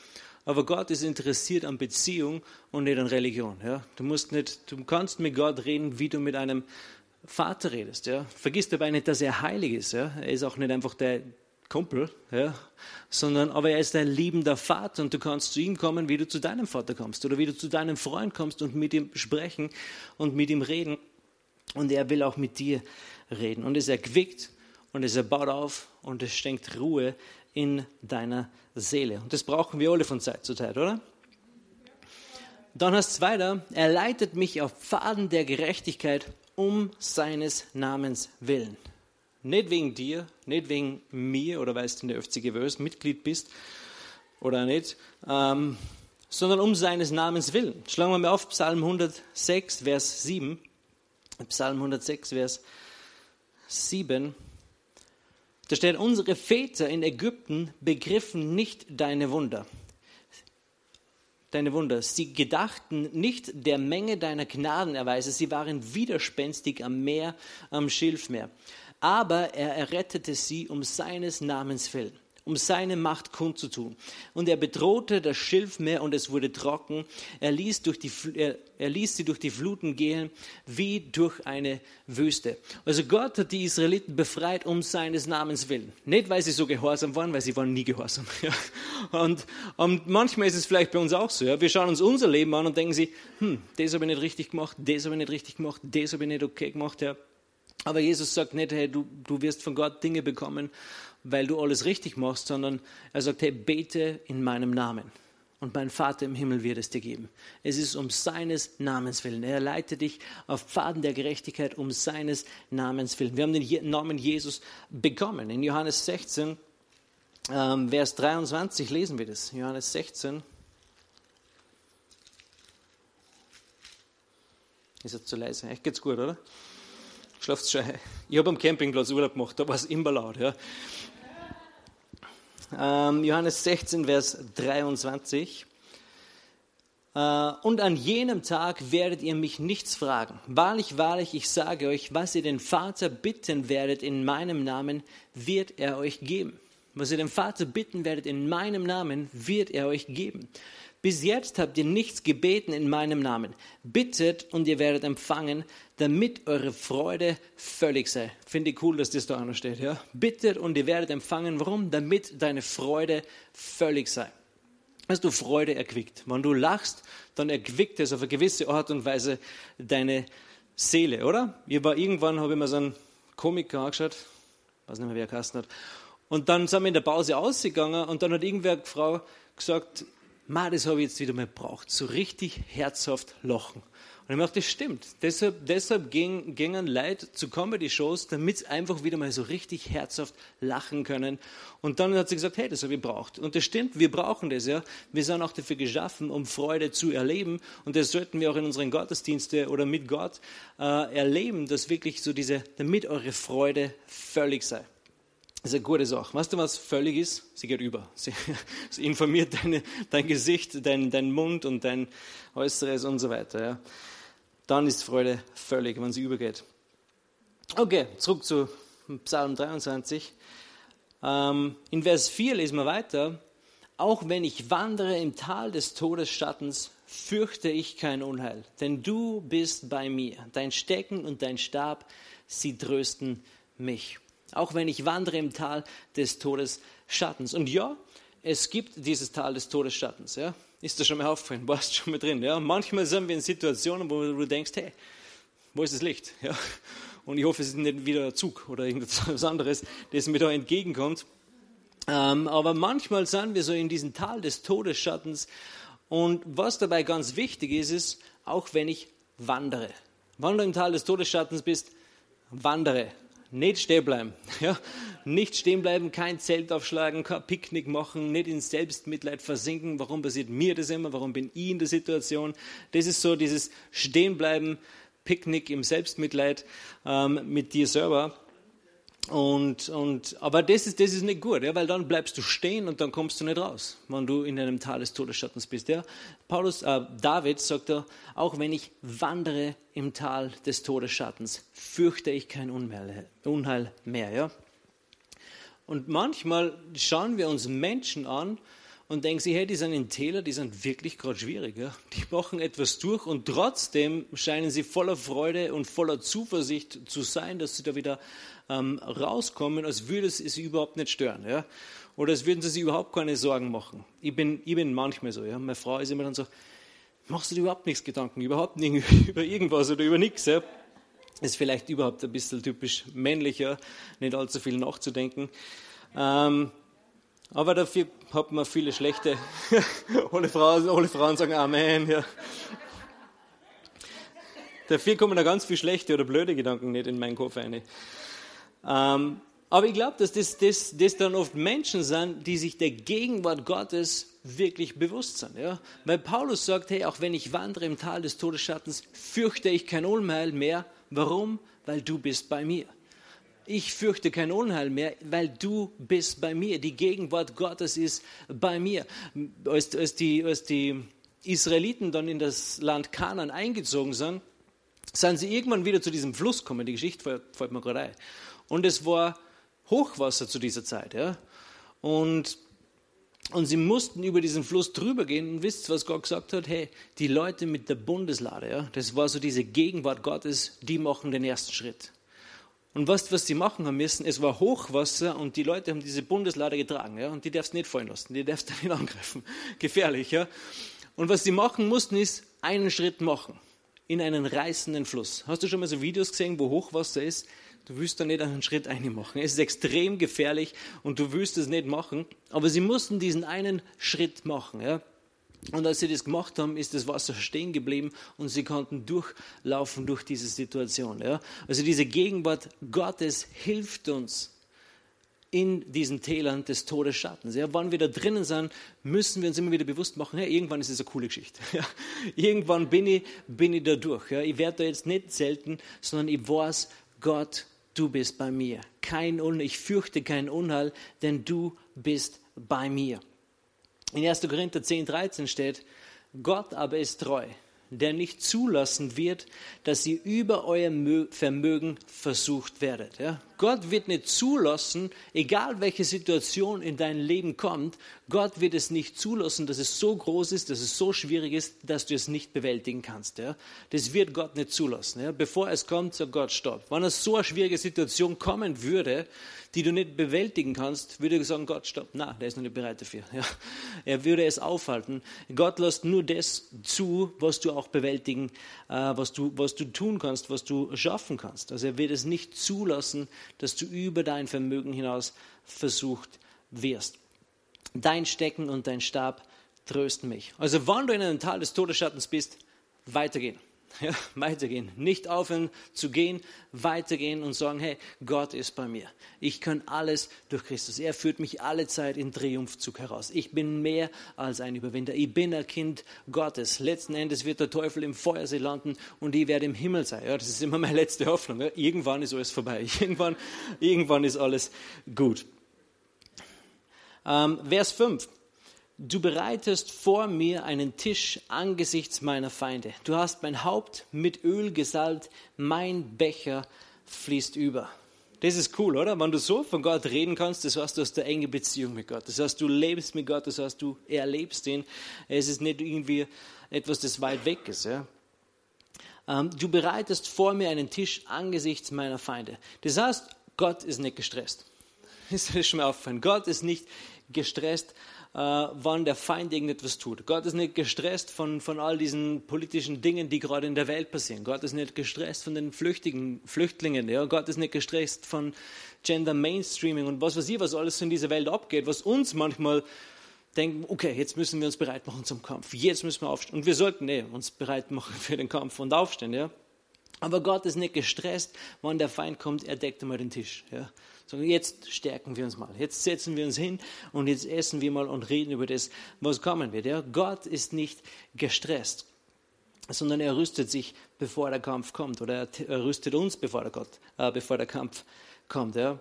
Aber Gott ist interessiert an Beziehung und nicht an Religion. Ja? Du, musst nicht, du kannst mit Gott reden, wie du mit einem Vater redest. Ja? Vergiss dabei nicht, dass er heilig ist. Ja? Er ist auch nicht einfach der Kumpel, ja? sondern aber er ist ein liebender Vater und du kannst zu ihm kommen, wie du zu deinem Vater kommst oder wie du zu deinem Freund kommst und mit ihm sprechen und mit ihm reden. Und er will auch mit dir reden. Und es erquickt und es erbaut auf und es schenkt Ruhe in deiner Seele. Und das brauchen wir alle von Zeit zu Zeit, oder? Dann hast du weiter, er leitet mich auf Pfaden der Gerechtigkeit um seines Namens willen. Nicht wegen dir, nicht wegen mir oder weil du in der FCG Mitglied bist oder nicht, ähm, sondern um seines Namens willen. Schlagen wir mal auf Psalm 106, Vers 7. Psalm 106, Vers 7. 7, da steht, unsere Väter in Ägypten begriffen nicht deine Wunder. Deine Wunder. Sie gedachten nicht der Menge deiner Gnadenerweise. Sie waren widerspenstig am Meer, am Schilfmeer. Aber er errettete sie um seines Namens willen um seine Macht kundzutun. Und er bedrohte das Schilfmeer und es wurde trocken. Er ließ, durch die, er, er ließ sie durch die Fluten gehen wie durch eine Wüste. Also Gott hat die Israeliten befreit um seines Namens willen. Nicht, weil sie so gehorsam waren, weil sie waren nie gehorsam. Ja. Und, und manchmal ist es vielleicht bei uns auch so. Ja. Wir schauen uns unser Leben an und denken sie, hm, das habe ich nicht richtig gemacht, das habe ich nicht richtig gemacht, das habe ich nicht okay gemacht. Ja. Aber Jesus sagt nicht, hey, du, du wirst von Gott Dinge bekommen, weil du alles richtig machst, sondern er sagt, hey, bete in meinem Namen. Und mein Vater im Himmel wird es dir geben. Es ist um seines Namens willen. Er leitet dich auf Pfaden der Gerechtigkeit um seines Namens willen. Wir haben den Namen Jesus bekommen. In Johannes 16, ähm, Vers 23 lesen wir das. Johannes 16. Ist er zu leise? Echt geht's gut, oder? Schlaft schon. Ich habe am Campingplatz Urlaub gemacht, da war es immer laut. Ja. Ähm, Johannes 16, Vers 23. Äh, und an jenem Tag werdet ihr mich nichts fragen. Wahrlich, wahrlich, ich sage euch, was ihr den Vater bitten werdet in meinem Namen, wird er euch geben. Was ihr den Vater bitten werdet in meinem Namen, wird er euch geben. Bis jetzt habt ihr nichts gebeten in meinem Namen. Bittet und ihr werdet empfangen, damit eure Freude völlig sei. Finde ich cool, dass das da noch steht. Ja? Bittet und ihr werdet empfangen. Warum? Damit deine Freude völlig sei. Dass du Freude erquickt. Wenn du lachst, dann erquickt es auf eine gewisse Art und Weise deine Seele, oder? Ich war irgendwann, habe ich mir so einen Komiker angeschaut, weiß nicht mehr, wer er hat. Und dann sind wir in der Pause ausgegangen und dann hat irgendwer Frau gesagt, Ma, das habe ich jetzt wieder mal gebraucht. So richtig herzhaft lachen. Und ich dachte, das stimmt. Deshalb, deshalb gingen, gingen Leute zu Comedy-Shows, damit sie einfach wieder mal so richtig herzhaft lachen können. Und dann hat sie gesagt, hey, das habe ich gebraucht. Und das stimmt, wir brauchen das, ja. Wir sind auch dafür geschaffen, um Freude zu erleben. Und das sollten wir auch in unseren Gottesdiensten oder mit Gott äh, erleben, dass wirklich so diese, damit eure Freude völlig sei. Das ist eine gute Sache. Weißt du, was völlig ist? Sie geht über. Sie, sie informiert deine, dein Gesicht, dein, dein Mund und dein Äußeres und so weiter. Ja. Dann ist Freude völlig, wenn sie übergeht. Okay, zurück zu Psalm 23. Ähm, in Vers 4 lesen wir weiter. Auch wenn ich wandere im Tal des Todesschattens, fürchte ich kein Unheil, denn du bist bei mir. Dein Stecken und dein Stab, sie trösten mich auch wenn ich wandere im Tal des Todesschattens. Und ja, es gibt dieses Tal des Todesschattens. Ja? Ist das schon mal aufgefallen? Warst schon mal drin? Ja? Manchmal sind wir in Situationen, wo du denkst, hey, wo ist das Licht? Ja? Und ich hoffe, es ist nicht wieder ein Zug oder irgendwas anderes, das mir da entgegenkommt. Ähm, aber manchmal sind wir so in diesem Tal des Todesschattens. Und was dabei ganz wichtig ist, ist, auch wenn ich wandere. Wenn du im Tal des Todesschattens bist, wandere nicht stehen bleiben. Ja? Nicht stehen bleiben, kein Zelt aufschlagen, kein Picknick machen, nicht in Selbstmitleid versinken. Warum passiert mir das immer? Warum bin ich in der Situation? Das ist so dieses Stehenbleiben, Picknick im Selbstmitleid ähm, mit dir selber. Und, und, aber das ist, das ist nicht gut, ja, weil dann bleibst du stehen und dann kommst du nicht raus, wenn du in einem Tal des Todesschattens bist. Ja. Paulus, äh, David sagt er, auch wenn ich wandere im Tal des Todesschattens, fürchte ich kein Unheil mehr. Ja. Und manchmal schauen wir uns Menschen an und denken sie, hey, die sind in Täler, die sind wirklich gerade schwierig. Ja? Die machen etwas durch und trotzdem scheinen sie voller Freude und voller Zuversicht zu sein, dass sie da wieder ähm, rauskommen, als würde es sie überhaupt nicht stören. Ja? Oder als würden sie sich überhaupt keine Sorgen machen. Ich bin, ich bin manchmal so. Ja? Meine Frau ist immer dann so, machst du dir überhaupt nichts Gedanken, überhaupt nicht über irgendwas oder über nichts. Ja? Ist vielleicht überhaupt ein bisschen typisch männlicher, nicht allzu viel nachzudenken. Ähm, aber dafür hat man viele schlechte. alle, Frauen, alle Frauen sagen Amen. Ja. Dafür kommen da ganz viele schlechte oder blöde Gedanken nicht in meinen Kopf rein. Ähm, aber ich glaube, dass das, das, das dann oft Menschen sind, die sich der Gegenwart Gottes wirklich bewusst sind. Ja? Weil Paulus sagt, hey, auch wenn ich wandere im Tal des Todesschattens, fürchte ich kein Unheil mehr. Warum? Weil du bist bei mir ich fürchte kein Unheil mehr, weil du bist bei mir. Die Gegenwart Gottes ist bei mir. Als, als, die, als die Israeliten dann in das Land Kanaan eingezogen sind, sind sie irgendwann wieder zu diesem Fluss gekommen. Die Geschichte fällt, fällt mir gerade ein. Und es war Hochwasser zu dieser Zeit. Ja? Und, und sie mussten über diesen Fluss drüber gehen. Und wisst ihr, was Gott gesagt hat? Hey, die Leute mit der Bundeslade, ja, das war so diese Gegenwart Gottes, die machen den ersten Schritt. Und was, was sie machen haben müssen, es war Hochwasser und die Leute haben diese Bundeslade getragen. Ja, und die darfst du nicht fallen lassen, die darfst du nicht angreifen. Gefährlich. Ja. Und was sie machen mussten, ist einen Schritt machen in einen reißenden Fluss. Hast du schon mal so Videos gesehen, wo Hochwasser ist? Du willst da nicht einen Schritt machen. Es ist extrem gefährlich und du willst es nicht machen. Aber sie mussten diesen einen Schritt machen. Ja? Und als sie das gemacht haben, ist das Wasser stehen geblieben und sie konnten durchlaufen durch diese Situation. Ja? Also diese Gegenwart Gottes hilft uns in diesen Tälern des Todesschattens. Ja, wann wir da drinnen sind, müssen wir uns immer wieder bewusst machen, ja, irgendwann ist es eine coole Geschichte. Ja, irgendwann bin ich, bin ich da durch. Ja, ich werde da jetzt nicht selten, sondern ich weiß, Gott, du bist bei mir. Kein Unheil, ich fürchte kein Unheil, denn du bist bei mir. In 1. Korinther 10, 13 steht, Gott aber ist treu der nicht zulassen wird, dass ihr über euer Vermögen versucht werdet. Ja? Gott wird nicht zulassen, egal welche Situation in dein Leben kommt, Gott wird es nicht zulassen, dass es so groß ist, dass es so schwierig ist, dass du es nicht bewältigen kannst. Ja? Das wird Gott nicht zulassen. Ja? Bevor es kommt, sagt Gott, stopp. Wenn es so eine schwierige Situation kommen würde, die du nicht bewältigen kannst, würde er sagen, Gott, stopp, na, der ist noch nicht bereit dafür. Ja. Er würde es aufhalten. Gott lässt nur das zu, was du auch bewältigen, äh, was, du, was du tun kannst, was du schaffen kannst. Also er wird es nicht zulassen, dass du über dein Vermögen hinaus versucht wirst. Dein Stecken und dein Stab trösten mich. Also wann du in einem Tal des Todesschattens bist, weitergehen. Ja, weitergehen. Nicht aufhören zu gehen, weitergehen und sagen, hey, Gott ist bei mir. Ich kann alles durch Christus. Er führt mich alle Zeit in Triumphzug heraus. Ich bin mehr als ein Überwinder. Ich bin ein Kind Gottes. Letzten Endes wird der Teufel im Feuersee landen und ich werde im Himmel sein. Ja, das ist immer meine letzte Hoffnung. Ja, irgendwann ist alles vorbei. Irgendwann, irgendwann ist alles gut. Ähm, Vers 5. Du bereitest vor mir einen Tisch angesichts meiner Feinde. Du hast mein Haupt mit Öl gesalbt, mein Becher fließt über. Das ist cool, oder? Wenn du so von Gott reden kannst, das heißt, du hast eine enge Beziehung mit Gott. Das heißt, du lebst mit Gott, das heißt, du erlebst ihn. Es ist nicht irgendwie etwas, das weit weg ist. Ja? Ähm, du bereitest vor mir einen Tisch angesichts meiner Feinde. Das heißt, Gott ist nicht gestresst. Ist das schon mal aufgefallen? Gott ist nicht gestresst, wann der Feind irgendetwas tut. Gott ist nicht gestresst von, von all diesen politischen Dingen, die gerade in der Welt passieren. Gott ist nicht gestresst von den Flüchtigen, Flüchtlingen. Ja? Gott ist nicht gestresst von Gender Mainstreaming und was weiß ich, was alles in dieser Welt abgeht, was uns manchmal denken, okay, jetzt müssen wir uns bereit machen zum Kampf. Jetzt müssen wir aufstehen. Und wir sollten nee, uns bereit machen für den Kampf und aufstehen. Ja? Aber Gott ist nicht gestresst, wann der Feind kommt, er deckt einmal den Tisch. Ja? Sondern jetzt stärken wir uns mal. Jetzt setzen wir uns hin und jetzt essen wir mal und reden über das, was kommen wird. Ja? Gott ist nicht gestresst, sondern er rüstet sich, bevor der Kampf kommt. Oder er rüstet uns, bevor der, Gott, äh, bevor der Kampf kommt. Ja?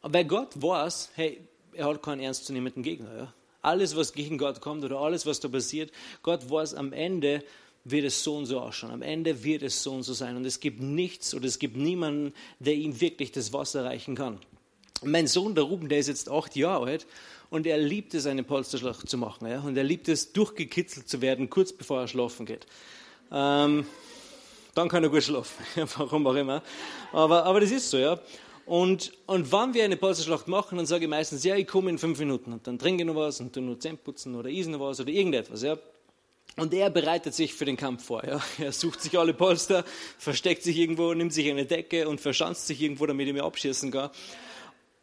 Weil Gott weiß, hey, er hat keinen ernstzunehmenden Gegner. Ja? Alles, was gegen Gott kommt oder alles, was da passiert, Gott weiß am Ende, wird es so und so ausschauen. Am Ende wird es so und so sein. Und es gibt nichts oder es gibt niemanden, der ihm wirklich das Wasser reichen kann. Mein Sohn, der Ruben, der ist jetzt acht Jahre alt und er liebt es, eine Polsterschlacht zu machen. Ja? Und er liebt es, durchgekitzelt zu werden, kurz bevor er schlafen geht. Ähm, dann kann er gut schlafen, warum auch immer. Aber, aber das ist so, ja. Und, und wenn wir eine Polsterschlacht machen, dann sage ich meistens, ja, ich komme in fünf Minuten und dann trinke ich noch was und tu nur Zähne putzen oder isen noch was oder irgendetwas, ja. Und er bereitet sich für den Kampf vor. Ja. Er sucht sich alle Polster, versteckt sich irgendwo, nimmt sich eine Decke und verschanzt sich irgendwo, damit er mir abschießen kann.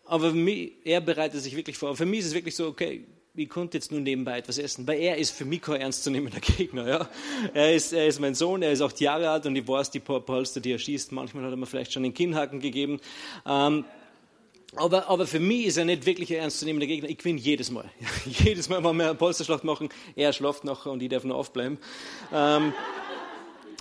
Aber mich, er bereitet sich wirklich vor. Für mich ist es wirklich so, okay, ich konnte jetzt nur nebenbei etwas essen, weil er ist für mich kein ernstzunehmender Gegner. Ja. Er, ist, er ist mein Sohn, er ist acht Jahre alt und ich weiß, die Polster, die er schießt, manchmal hat er mir vielleicht schon den Kinnhaken gegeben. Ähm, aber, aber für mich ist er nicht wirklich ein ernstzunehmender Gegner. Ich gewinne jedes Mal. jedes Mal, wenn wir eine Polsterschlacht machen, er schläft noch und ich darf noch aufbleiben. Ähm,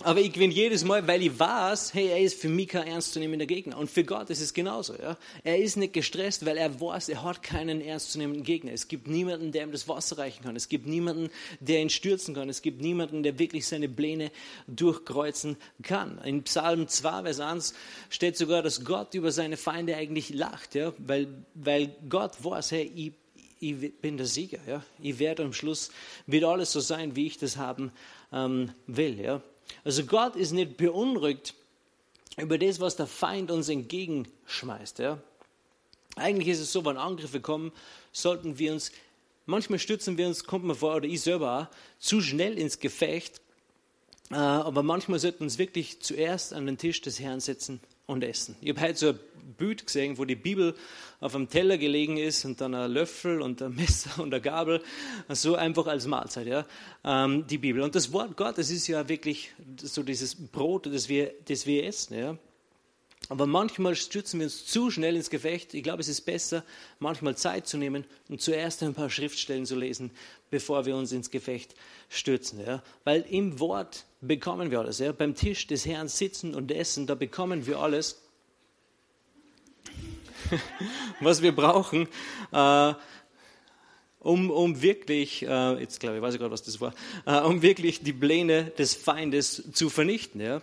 Aber ich gewinne jedes Mal, weil ich weiß, hey, er ist für mich kein ernstzunehmender Gegner. Und für Gott ist es genauso. Ja? Er ist nicht gestresst, weil er weiß, er hat keinen ernstzunehmenden Gegner. Es gibt niemanden, der ihm das Wasser reichen kann. Es gibt niemanden, der ihn stürzen kann. Es gibt niemanden, der wirklich seine Pläne durchkreuzen kann. In Psalm 2, Vers 1 steht sogar, dass Gott über seine Feinde eigentlich lacht. Ja? Weil, weil Gott weiß, hey, ich, ich bin der Sieger. Ja? Ich werde am Schluss, wird alles so sein, wie ich das haben ähm, will. Ja? Also Gott ist nicht beunruhigt über das, was der Feind uns entgegenschmeißt. Ja? Eigentlich ist es so, wenn Angriffe kommen, sollten wir uns, manchmal stürzen wir uns, kommt mir vor, oder ich selber auch, zu schnell ins Gefecht. Äh, aber manchmal sollten wir uns wirklich zuerst an den Tisch des Herrn setzen und essen. Ich habe heute so ein Bild gesehen, wo die Bibel auf einem Teller gelegen ist und dann ein Löffel und ein Messer und eine Gabel, so einfach als Mahlzeit, ja, ähm, die Bibel. Und das Wort Gottes ist ja wirklich so dieses Brot, das wir, das wir essen, ja. Aber manchmal stürzen wir uns zu schnell ins Gefecht. Ich glaube, es ist besser, manchmal Zeit zu nehmen und zuerst ein paar Schriftstellen zu lesen, bevor wir uns ins Gefecht stürzen. Ja? Weil im Wort bekommen wir alles. Ja? Beim Tisch des Herrn sitzen und essen, da bekommen wir alles, was wir brauchen, äh, um, um wirklich, äh, jetzt glaube ich, weiß ich gerade, was das war, äh, um wirklich die Pläne des Feindes zu vernichten. Ja?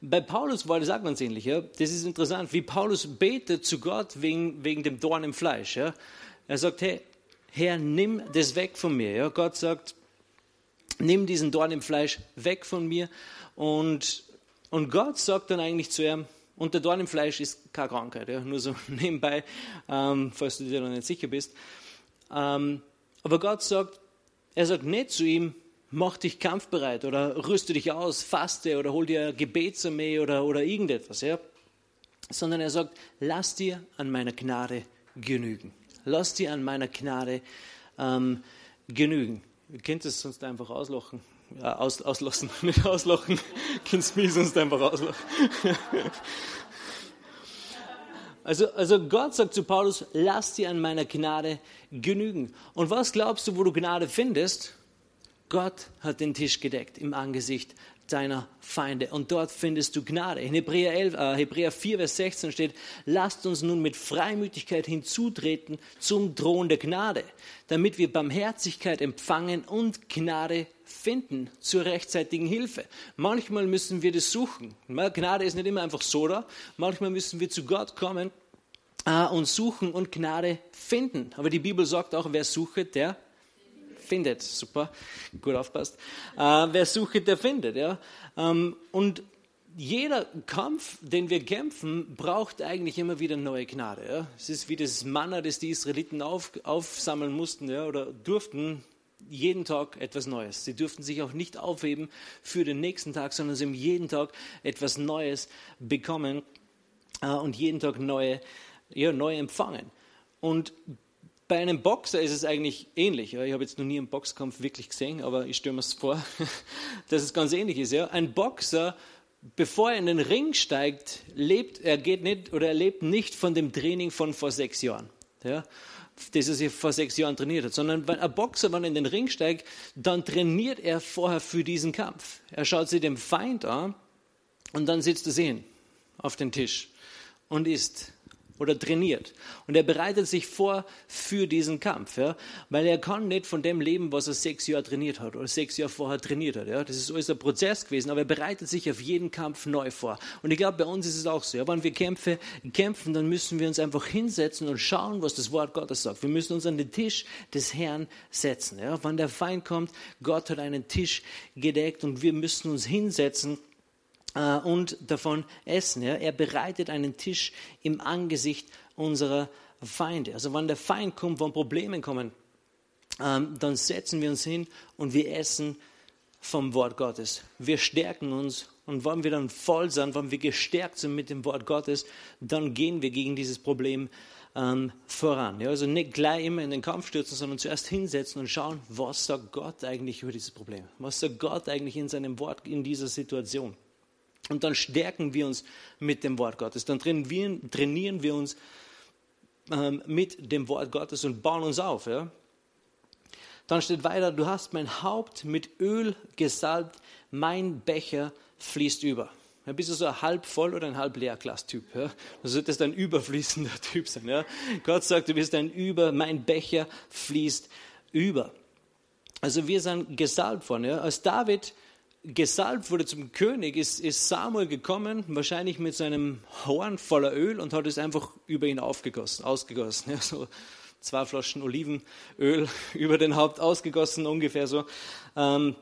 Bei Paulus war das auch ganz ähnlich. Ja? Das ist interessant, wie Paulus betet zu Gott wegen, wegen dem Dorn im Fleisch. Ja? Er sagt, hey, Herr, nimm das weg von mir. Ja? Gott sagt, nimm diesen Dorn im Fleisch weg von mir. Und, und Gott sagt dann eigentlich zu ihm, und der Dorn im Fleisch ist keine Krankheit, ja? nur so nebenbei, ähm, falls du dir noch nicht sicher bist. Ähm, aber Gott sagt, er sagt nicht zu ihm, mach dich kampfbereit oder rüste dich aus, faste oder hol dir Gebetsarmee oder, oder irgendetwas, ja? sondern er sagt, lass dir an meiner Gnade genügen. Lass dir an meiner Gnade ähm, genügen. Ihr könnt es sonst einfach auslachen. Ja, aus, auslassen, nicht auslachen. Könnt es mich sonst einfach auslachen. Also, also Gott sagt zu Paulus, lass dir an meiner Gnade genügen. Und was glaubst du, wo du Gnade findest? Gott hat den Tisch gedeckt im Angesicht deiner Feinde. Und dort findest du Gnade. In Hebräer, 11, äh, Hebräer 4, Vers 16 steht, lasst uns nun mit Freimütigkeit hinzutreten zum Thron der Gnade, damit wir Barmherzigkeit empfangen und Gnade finden zur rechtzeitigen Hilfe. Manchmal müssen wir das suchen. Gnade ist nicht immer einfach so da. Manchmal müssen wir zu Gott kommen äh, und suchen und Gnade finden. Aber die Bibel sagt auch, wer sucht, der findet. Super, gut aufpasst. Äh, wer sucht, der findet. Ja? Ähm, und jeder Kampf, den wir kämpfen, braucht eigentlich immer wieder neue Gnade. Ja? Es ist wie das Manna, das die Israeliten auf, aufsammeln mussten ja, oder durften. Jeden Tag etwas Neues. Sie durften sich auch nicht aufheben für den nächsten Tag, sondern sie haben jeden Tag etwas Neues bekommen äh, und jeden Tag neue, ja, neu empfangen. Und bei einem Boxer ist es eigentlich ähnlich. Ich habe jetzt noch nie einen Boxkampf wirklich gesehen, aber ich stelle mir es vor, dass es ganz ähnlich ist. ein Boxer, bevor er in den Ring steigt, lebt, er geht nicht oder er lebt nicht von dem Training von vor sechs Jahren. Ja, das er sich vor sechs Jahren trainiert hat, sondern wenn ein Boxer, wenn er in den Ring steigt, dann trainiert er vorher für diesen Kampf. Er schaut sich den Feind an und dann sitzt er sehen auf den Tisch und isst oder trainiert. Und er bereitet sich vor für diesen Kampf, ja? weil er kann nicht von dem leben, was er sechs Jahre trainiert hat oder sechs Jahre vorher trainiert hat. Ja? Das ist alles ein Prozess gewesen, aber er bereitet sich auf jeden Kampf neu vor. Und ich glaube, bei uns ist es auch so. Ja? Wenn wir Kämpfe kämpfen, dann müssen wir uns einfach hinsetzen und schauen, was das Wort Gottes sagt. Wir müssen uns an den Tisch des Herrn setzen. Ja? Wenn der Feind kommt, Gott hat einen Tisch gedeckt und wir müssen uns hinsetzen äh, und davon essen. Ja? Er bereitet einen Tisch im Angesicht unserer Feinde. Also wenn der Feind kommt, wenn Probleme kommen, ähm, dann setzen wir uns hin und wir essen vom Wort Gottes. Wir stärken uns und wenn wir dann voll sind, wenn wir gestärkt sind mit dem Wort Gottes, dann gehen wir gegen dieses Problem ähm, voran. Ja, also nicht gleich immer in den Kampf stürzen, sondern zuerst hinsetzen und schauen, was sagt Gott eigentlich über dieses Problem? Was sagt Gott eigentlich in seinem Wort in dieser Situation? Und dann stärken wir uns mit dem Wort Gottes. Dann trainieren, wir uns ähm, mit dem Wort Gottes und bauen uns auf. Ja? Dann steht weiter, du hast mein Haupt mit Öl gesalbt, mein Becher fließt über. Ja, bist du so ein halb voll oder ein halb leer Glas-Typ? Ja? Du solltest ein überfließender Typ sein. Ja? Gott sagt, du bist ein Über, mein Becher fließt über. Also wir sind gesalbt worden. Ja? Als David gesalbt wurde zum König, ist, ist Samuel gekommen, wahrscheinlich mit seinem Horn voller Öl und hat es einfach über ihn aufgegossen, ausgegossen. Ja? So zwei Flaschen Olivenöl über den Haupt ausgegossen, ungefähr so. Ähm,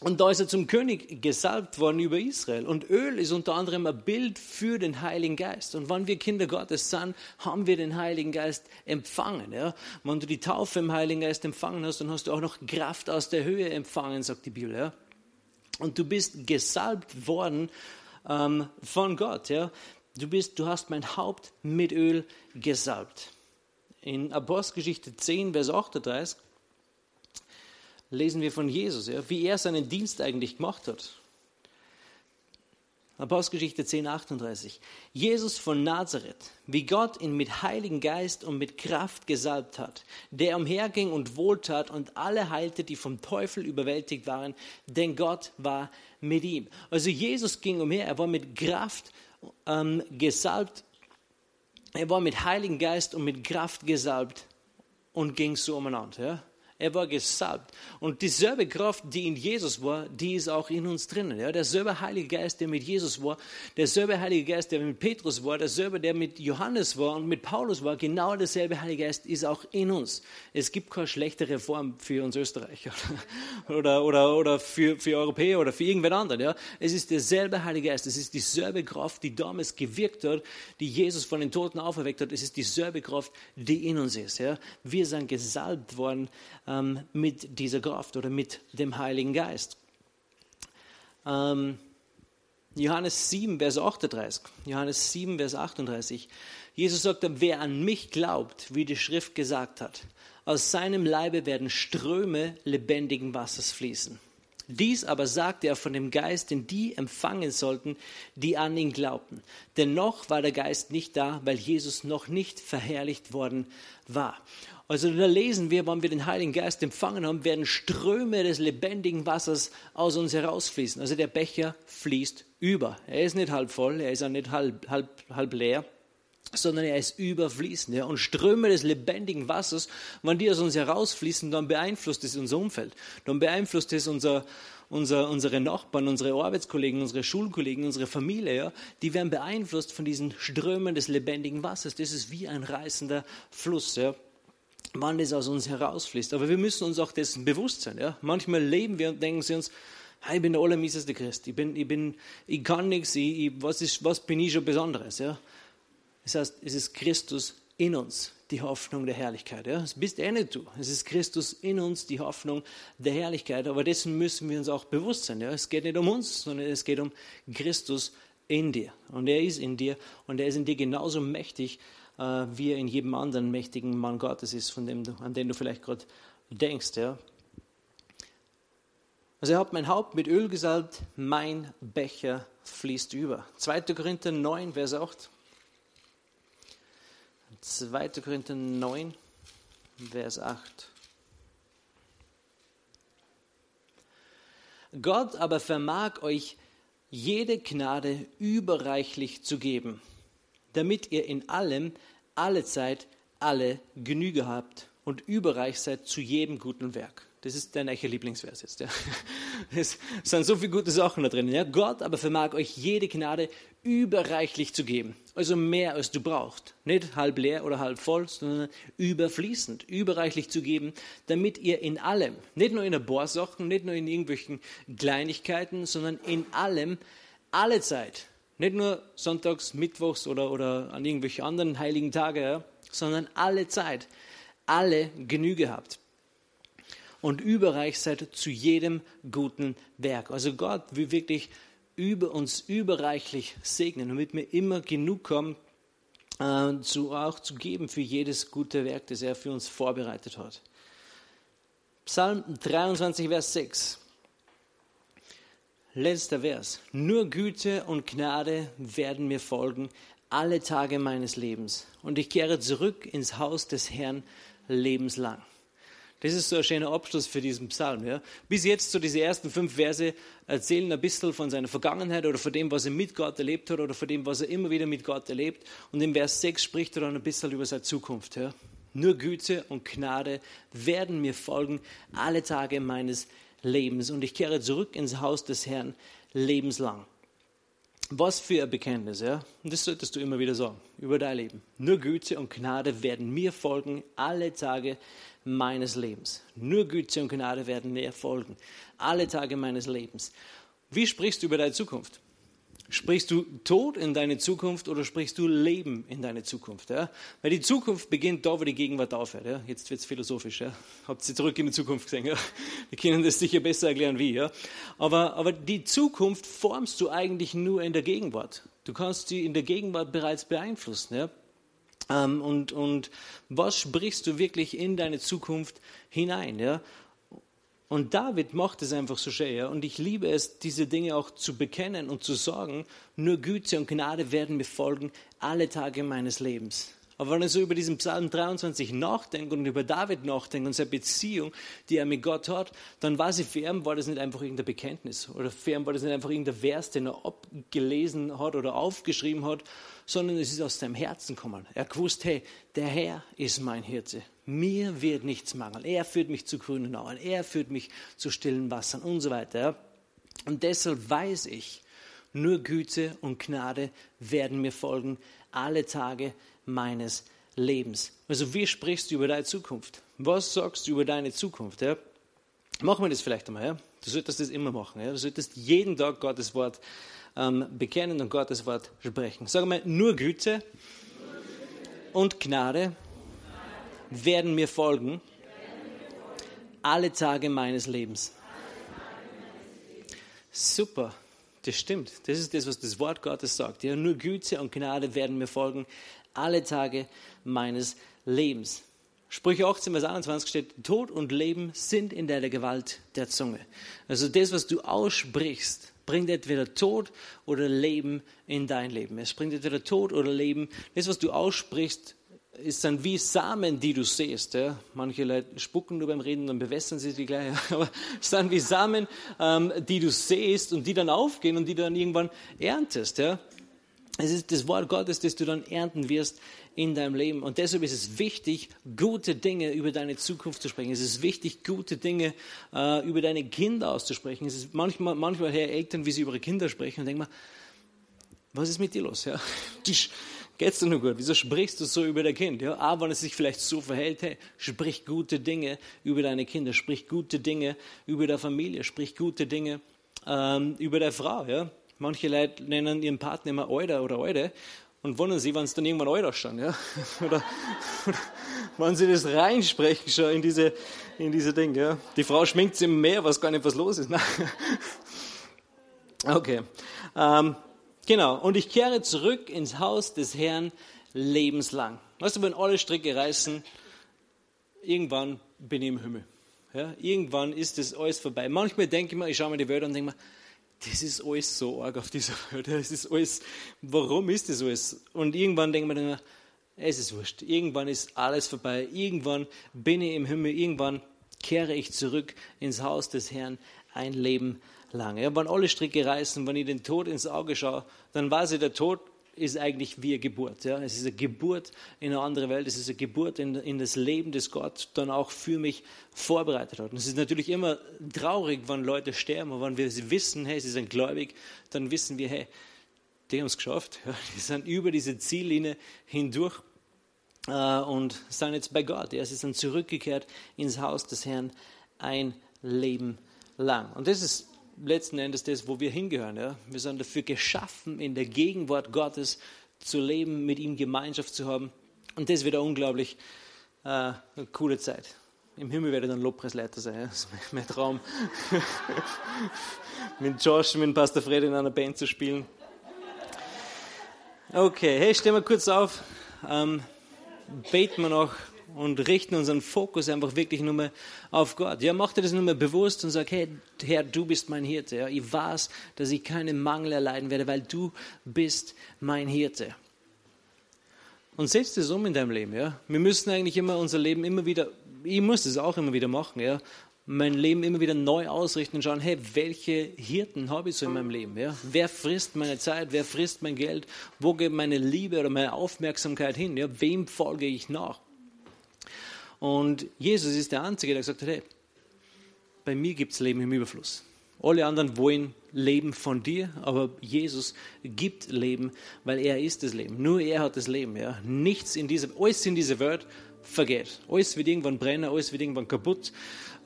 und da ist er zum König gesalbt worden über Israel. Und Öl ist unter anderem ein Bild für den Heiligen Geist. Und wenn wir Kinder Gottes sind, haben wir den Heiligen Geist empfangen. Ja? Wenn du die Taufe im Heiligen Geist empfangen hast, dann hast du auch noch Kraft aus der Höhe empfangen, sagt die Bibel. Ja? Und du bist gesalbt worden ähm, von Gott. Ja? Du, bist, du hast mein Haupt mit Öl gesalbt. In Apostelgeschichte 10, Vers 38 lesen wir von Jesus, ja, wie er seinen Dienst eigentlich gemacht hat. Apostelgeschichte 10, 38. Jesus von Nazareth, wie Gott ihn mit Heiligen Geist und mit Kraft gesalbt hat, der umherging und wohltat und alle heilte, die vom Teufel überwältigt waren, denn Gott war mit ihm. Also Jesus ging umher, er war mit Kraft ähm, gesalbt, er war mit Heiligen Geist und mit Kraft gesalbt und ging so umeinander. Ja? Er war gesalbt. Und dieselbe Kraft, die in Jesus war, die ist auch in uns drinnen. Ja, derselbe Heilige Geist, der mit Jesus war, derselbe Heilige Geist, der mit Petrus war, derselbe, der mit Johannes war und mit Paulus war, genau derselbe Heilige Geist ist auch in uns. Es gibt keine schlechtere Form für uns Österreicher oder, oder, oder für, für Europäer oder für irgendwen anderen. Ja. Es ist derselbe Heilige Geist. Es ist dieselbe Kraft, die damals gewirkt hat, die Jesus von den Toten auferweckt hat. Es ist dieselbe Kraft, die in uns ist. Ja. Wir sind gesalbt worden ähm, mit dieser Kraft oder mit dem Heiligen Geist. Ähm, Johannes 7, Vers 38. Johannes 7, Vers 38. Jesus sagt, wer an mich glaubt, wie die Schrift gesagt hat, aus seinem Leibe werden Ströme lebendigen Wassers fließen. Dies aber sagte er von dem Geist, den die empfangen sollten, die an ihn glaubten. Denn noch war der Geist nicht da, weil Jesus noch nicht verherrlicht worden war. Also da lesen wir, wenn wir den Heiligen Geist empfangen haben, werden Ströme des lebendigen Wassers aus uns herausfließen. Also der Becher fließt über. Er ist nicht halb voll, er ist auch nicht halb, halb, halb leer, sondern er ist überfließend. Ja? Und Ströme des lebendigen Wassers, wenn die aus uns herausfließen, dann beeinflusst es unser Umfeld. Dann beeinflusst es unser, unser, unsere Nachbarn, unsere Arbeitskollegen, unsere Schulkollegen, unsere Familie. Ja? Die werden beeinflusst von diesen Strömen des lebendigen Wassers. Das ist wie ein reißender Fluss. Ja? Wann das aus uns herausfließt. Aber wir müssen uns auch dessen bewusst sein. Ja? Manchmal leben wir und denken sie uns, hey, ich bin der allermieseste Christ, ich, bin, ich, bin, ich kann nichts, ich, ich, was, ist, was bin ich schon Besonderes? Ja? Das heißt, es ist Christus in uns, die Hoffnung der Herrlichkeit. Ja? Das bist eh nicht du. Es ist Christus in uns, die Hoffnung der Herrlichkeit. Aber dessen müssen wir uns auch bewusst sein. Ja? Es geht nicht um uns, sondern es geht um Christus in dir. Und er ist in dir und er ist in dir genauso mächtig äh, wie er in jedem anderen mächtigen Mann Gottes ist, von dem du, an den du vielleicht gerade denkst. Ja? Also er hat mein Haupt mit Öl gesalbt, mein Becher fließt über. 2. Korinther 9, Vers 8. 2. Korinther 9, Vers 8. Gott aber vermag euch jede Gnade überreichlich zu geben damit ihr in allem, alle Zeit, alle Genüge habt und überreich seid zu jedem guten Werk. Das ist dein eicher Lieblingsvers jetzt. Ja. Es sind so viele gute Sachen da drin. Ja. Gott aber vermag euch jede Gnade überreichlich zu geben. Also mehr als du brauchst. Nicht halb leer oder halb voll, sondern überfließend, überreichlich zu geben, damit ihr in allem, nicht nur in ein paar Sachen, nicht nur in irgendwelchen Kleinigkeiten, sondern in allem, alle Zeit, nicht nur sonntags, mittwochs oder, oder an irgendwelche anderen heiligen Tage, ja, sondern alle Zeit, alle Genüge habt. Und überreich seid zu jedem guten Werk. Also Gott will wirklich über uns überreichlich segnen, damit wir immer genug haben, äh, zu, auch zu geben für jedes gute Werk, das er für uns vorbereitet hat. Psalm 23, Vers 6. Letzter Vers. Nur Güte und Gnade werden mir folgen alle Tage meines Lebens. Und ich kehre zurück ins Haus des Herrn lebenslang. Das ist so ein schöner Abschluss für diesen Psalm. Ja. Bis jetzt, so diese ersten fünf Verse, erzählen ein bisschen von seiner Vergangenheit oder von dem, was er mit Gott erlebt hat oder von dem, was er immer wieder mit Gott erlebt. Und im Vers 6 spricht er dann ein bisschen über seine Zukunft. Ja. Nur Güte und Gnade werden mir folgen alle Tage meines Lebens und ich kehre zurück ins Haus des Herrn lebenslang. Was für ein Bekenntnis, ja? Das solltest du immer wieder sagen über dein Leben. Nur Güte und Gnade werden mir folgen alle Tage meines Lebens. Nur Güte und Gnade werden mir folgen alle Tage meines Lebens. Wie sprichst du über deine Zukunft? Sprichst du Tod in deine Zukunft oder sprichst du Leben in deine Zukunft? Ja? Weil die Zukunft beginnt da, wo die Gegenwart aufhört. Ja? Jetzt wird es philosophisch. Ja? Habt ihr zurück in die Zukunft gesehen? Ja? Wir können das sicher besser erklären, wie. Ja? Aber, aber die Zukunft formst du eigentlich nur in der Gegenwart. Du kannst sie in der Gegenwart bereits beeinflussen. Ja? Ähm, und, und was sprichst du wirklich in deine Zukunft hinein? Ja? Und David macht es einfach so. Ja? Und ich liebe es, diese Dinge auch zu bekennen und zu sagen, nur Güte und Gnade werden mir folgen alle Tage meines Lebens. Aber wenn ich so über diesen Psalm 23 nachdenke und über David nachdenke und seine Beziehung, die er mit Gott hat, dann weiß ich, für ihn war das nicht einfach irgendein Bekenntnis oder für ihn war das nicht einfach irgendein Vers, den er abgelesen hat oder aufgeschrieben hat, sondern es ist aus seinem Herzen gekommen. Er gewusst, hey, der Herr ist mein Hirte. Mir wird nichts mangeln. Er führt mich zu grünen Auen. Er führt mich zu stillen Wassern und so weiter. Und deshalb weiß ich, nur Güte und Gnade werden mir folgen alle Tage meines Lebens. Also wie sprichst du über deine Zukunft? Was sagst du über deine Zukunft? Ja? Machen wir das vielleicht einmal. Ja? Du solltest das immer machen. Ja? Du solltest jeden Tag Gottes Wort ähm, bekennen und Gottes Wort sprechen. Sag mal, nur Güte und Gnade werden mir folgen alle Tage meines Lebens. Super. Das stimmt. Das ist das, was das Wort Gottes sagt. Ja, nur Güte und Gnade werden mir folgen alle Tage meines Lebens. Sprüche 18, Vers 21 steht, Tod und Leben sind in der Gewalt der Zunge. Also das, was du aussprichst, bringt entweder Tod oder Leben in dein Leben. Es bringt entweder Tod oder Leben. Das, was du aussprichst, ist dann wie Samen, die du siehst. Ja. Manche Leute spucken nur beim Reden, dann bewässern sie die gleich. Aber es dann wie Samen, ähm, die du siehst und die dann aufgehen und die du dann irgendwann erntest. Ja. Es ist das Wort Gottes, das du dann ernten wirst in deinem Leben. Und deshalb ist es wichtig, gute Dinge über deine Zukunft zu sprechen. Es ist wichtig, gute Dinge äh, über deine Kinder auszusprechen. Es ist manchmal, manchmal her Eltern, wie sie über ihre Kinder sprechen und denken mal, was ist mit dir los? Ja? Geht's dir nur gut? Wieso sprichst du so über dein Kind? Ja, aber wenn es sich vielleicht so verhält, hey, sprich gute Dinge über deine Kinder, sprich gute Dinge über deine Familie, sprich gute Dinge ähm, über deine Frau. Ja? Manche Leute nennen ihren Partner immer Alter oder Alte und wundern sich, wenn es dann irgendwann Alter schon. Ja? Oder, oder wenn sie das reinsprechen schon in diese, in diese Dinge. Ja? Die Frau schminkt sich mehr, was gar nicht was los ist. Okay. Ähm, Genau, und ich kehre zurück ins Haus des Herrn lebenslang. Weißt du, wenn alle Stricke reißen, irgendwann bin ich im Himmel. Ja, irgendwann ist das alles vorbei. Manchmal denke ich mir, ich schaue mir die Welt an und denke mir, das ist alles so arg auf dieser Welt. Das ist alles, warum ist das alles? Und irgendwann denke ich mir, es ist wurscht. Irgendwann ist alles vorbei. Irgendwann bin ich im Himmel. Irgendwann kehre ich zurück ins Haus des Herrn ein Leben lang lang. Ja, wenn alle Stricke reißen, wenn ich den Tod ins Auge schaue, dann weiß ich, der Tod ist eigentlich wie eine Geburt. Ja? Es ist eine Geburt in eine andere Welt, es ist eine Geburt in, in das Leben, das Gott dann auch für mich vorbereitet hat. Und es ist natürlich immer traurig, wenn Leute sterben, aber wenn wir wissen, hey, sie sind gläubig, dann wissen wir, hey, die haben es geschafft. Ja? Die sind über diese Ziellinie hindurch äh, und sind jetzt bei Gott. Ja? Sie sind zurückgekehrt ins Haus des Herrn ein Leben lang. Und das ist letzten Endes das, wo wir hingehören. Ja? Wir sind dafür geschaffen, in der Gegenwart Gottes zu leben, mit ihm Gemeinschaft zu haben. Und das wird eine unglaublich äh, eine coole Zeit. Im Himmel werde ich dann Lobpreisleiter sein. Ja? Das ist mein, Traum. mit Josh, mit Pastor Fred in einer Band zu spielen. Okay, hey, stehen wir kurz auf. Ähm, beten wir noch und richten unseren Fokus einfach wirklich nur mehr auf Gott. Ja, mach dir das nur mehr bewusst und sag, hey, Herr, du bist mein Hirte. Ja, ich weiß, dass ich keinen Mangel erleiden werde, weil du bist mein Hirte. Und setz das um in deinem Leben. Ja? Wir müssen eigentlich immer unser Leben immer wieder ich muss das auch immer wieder machen, ja. Mein Leben immer wieder neu ausrichten und schauen, hey, welche Hirten habe ich so in meinem Leben? Ja? Wer frisst meine Zeit? Wer frisst mein Geld? Wo geht meine Liebe oder meine Aufmerksamkeit hin? Ja? Wem folge ich nach? Und Jesus ist der Einzige, der gesagt hat, hey, bei mir gibt es Leben im Überfluss. Alle anderen wollen Leben von dir, aber Jesus gibt Leben, weil er ist das Leben. Nur er hat das Leben. Ja. Nichts in dieser, alles in dieser Welt vergeht. Alles wird irgendwann brennen, alles wird irgendwann kaputt.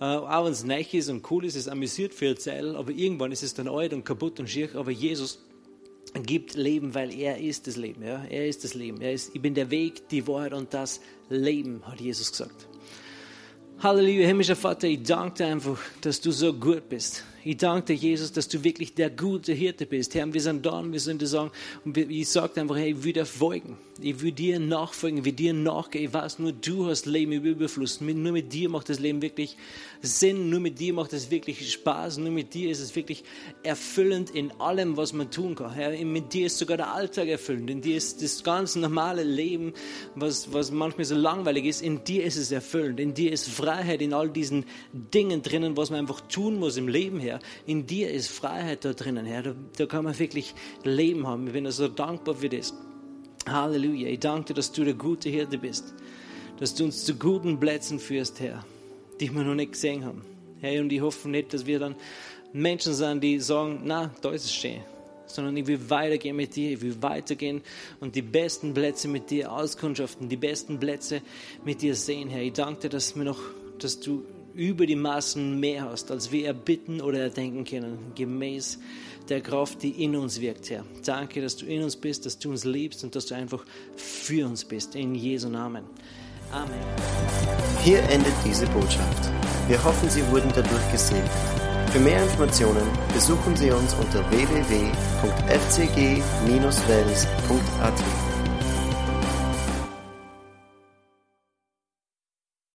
Äh, auch wenn es neu ist und cool ist, ist amüsiert für eine Zeit, aber irgendwann ist es dann alt und kaputt und schier. Aber Jesus gibt Leben, weil er ist das Leben. Ja. Er ist das Leben. Er ist, ich bin der Weg, die Wahrheit und das Leben, hat Jesus gesagt. Halleluja, himmlischer Vater, ich danke dir einfach, dass du so gut bist. Ich danke dir, Jesus, dass du wirklich der gute Hirte bist. Herr, wir sind da und wir sind da und ich sage einfach, hey, ich will dir folgen. Ich will dir nachfolgen, ich will dir nachgehen. Ich weiß, nur du hast Leben im Überfluss. Nur mit dir macht das Leben wirklich Sinn. Nur mit dir macht es wirklich Spaß. Nur mit dir ist es wirklich erfüllend in allem, was man tun kann. Herr, mit dir ist sogar der Alltag erfüllend. In dir ist das ganz normale Leben, was, was manchmal so langweilig ist. In dir ist es erfüllend. In dir ist Freiheit in all diesen Dingen drinnen, was man einfach tun muss im Leben, Herr. In dir ist Freiheit da drinnen, Herr. Da, da kann man wirklich Leben haben. Ich bin so dankbar für das. Halleluja. Ich danke dir, dass du der gute Hirte bist. Dass du uns zu guten Plätzen führst, Herr, die wir noch nicht gesehen haben. Herr, und ich hoffe nicht, dass wir dann Menschen sind, die sagen, na, da ist es schön. Sondern ich will weitergehen mit dir, ich will weitergehen und die besten Plätze mit dir auskundschaften, die besten Plätze mit dir sehen, Herr. Ich danke dir, dass, wir noch, dass du über die Maßen mehr hast, als wir erbitten oder erdenken können, gemäß der Kraft, die in uns wirkt, Herr. Danke, dass du in uns bist, dass du uns liebst und dass du einfach für uns bist. In Jesu Namen. Amen. Hier endet diese Botschaft. Wir hoffen, Sie wurden dadurch gesegnet. Für mehr Informationen besuchen Sie uns unter www.fcg-wells.at.